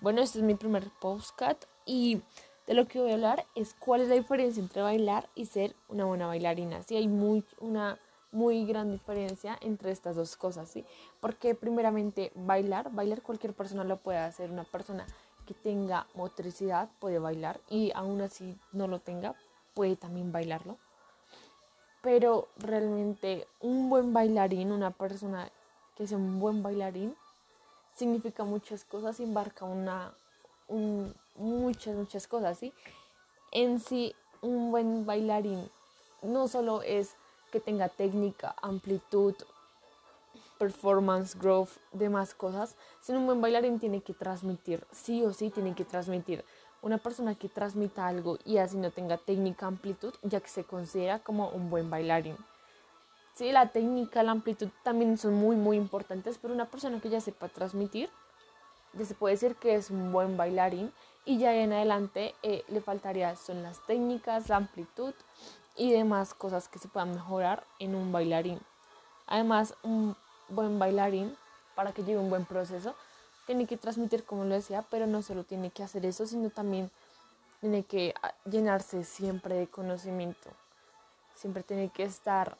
Bueno, este es mi primer postcat y de lo que voy a hablar es cuál es la diferencia entre bailar y ser una buena bailarina. Sí, hay muy, una muy gran diferencia entre estas dos cosas, ¿sí? Porque primeramente bailar, bailar cualquier persona lo puede hacer, una persona que tenga motricidad puede bailar y aún así no lo tenga, puede también bailarlo. Pero realmente un buen bailarín, una persona que sea un buen bailarín, significa muchas cosas, embarca una, muchas, muchas cosas, ¿sí? En sí, un buen bailarín no solo es que tenga técnica, amplitud, performance, growth, demás cosas, sino un buen bailarín tiene que transmitir, sí o sí tiene que transmitir. Una persona que transmita algo y así no tenga técnica, amplitud, ya que se considera como un buen bailarín. Sí, la técnica, la amplitud también son muy, muy importantes, pero una persona que ya sepa transmitir, ya se puede decir que es un buen bailarín y ya en adelante eh, le faltaría son las técnicas, la amplitud y demás cosas que se puedan mejorar en un bailarín. Además, un buen bailarín, para que lleve un buen proceso, tiene que transmitir, como lo decía, pero no solo tiene que hacer eso, sino también tiene que ah, llenarse siempre de conocimiento. Siempre tiene que estar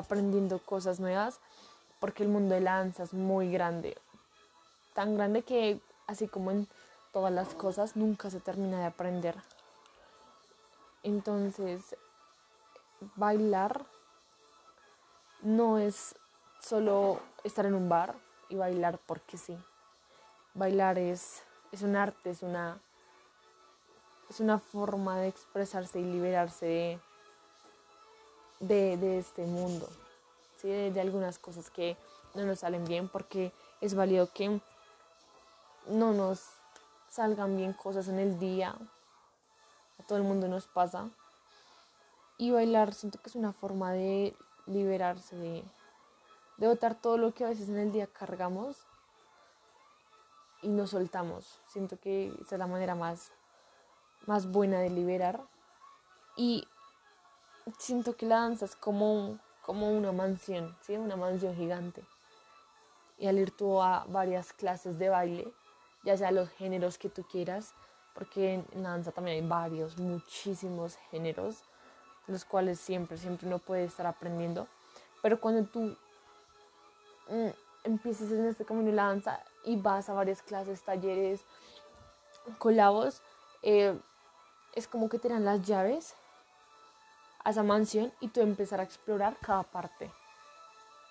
aprendiendo cosas nuevas, porque el mundo de la danza es muy grande. Tan grande que, así como en todas las cosas, nunca se termina de aprender. Entonces, bailar no es solo estar en un bar y bailar porque sí. Bailar es, es un arte, es una, es una forma de expresarse y liberarse de, de, este mundo, ¿sí? de, de algunas cosas que no nos salen bien porque es válido que no nos salgan bien cosas en el día, a todo el mundo nos pasa y bailar siento que es una forma de liberarse, de, de botar todo lo que a veces en el día cargamos y nos soltamos. Siento que esa es la manera más, más buena de liberar. Y siento que la danza es como, como una mansión, ¿sí? una mansión gigante. Y al ir tú a varias clases de baile, ya sea los géneros que tú quieras, porque en la danza también hay varios, muchísimos géneros los cuales siempre, siempre uno puede estar aprendiendo. Pero cuando tú mm, empiezas en este camino de la danza y vas a varias clases, talleres, colabos, eh, es como que te dan las llaves a esa mansión y tú empezar a explorar cada parte,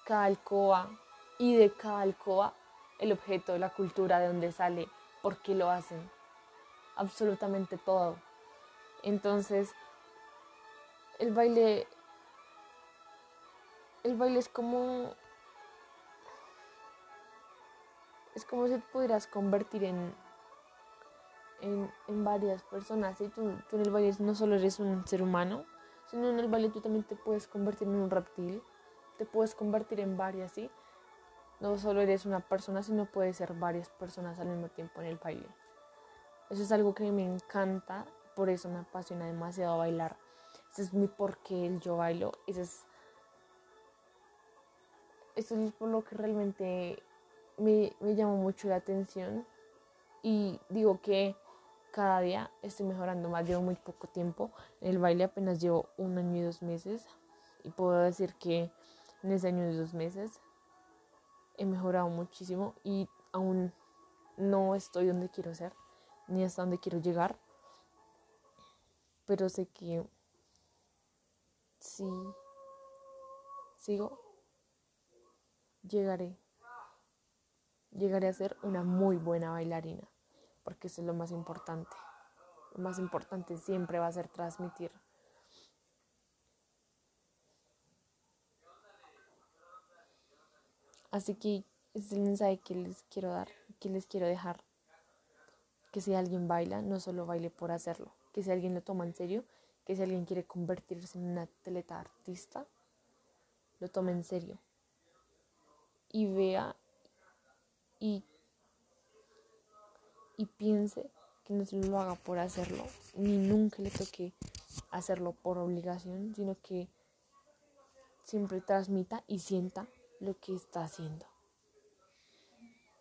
cada alcoba y de cada alcoba el objeto, la cultura, de dónde sale, por qué lo hacen, absolutamente todo. Entonces, el baile el baile es como es como si te pudieras convertir en en, varias personas y tú, en el baile no solo eres un ser humano sino en el baile tú también te puedes convertir en un reptil te puedes convertir en varias ¿sí? no solo eres una persona sino puedes ser varias personas al mismo tiempo en el baile eso es algo que me encanta por eso me apasiona demasiado bailar ese es mi porqué el yo bailo. Ese es, eso es por lo que realmente me, me llama mucho la atención. Y digo que cada día estoy mejorando más. Llevo muy poco tiempo en el baile, apenas llevo un año y dos meses. Y puedo decir que en ese año y dos meses he mejorado muchísimo y aún no estoy donde quiero ser, ni hasta donde quiero llegar. Pero sé que si sigo, llegaré. Llegaré a ser una muy buena bailarina, porque eso es lo más importante. Lo más importante siempre va a ser transmitir. Así que es el mensaje que les quiero dar, que les quiero dejar. Que si alguien baila, no solo baile por hacerlo. Que si alguien lo toma en serio, que si alguien quiere convertirse en una atleta artista, lo tome en serio y vea y, y piense que no se lo haga por hacerlo, ni nunca le toque hacerlo por obligación, sino que siempre transmita y sienta lo que está haciendo.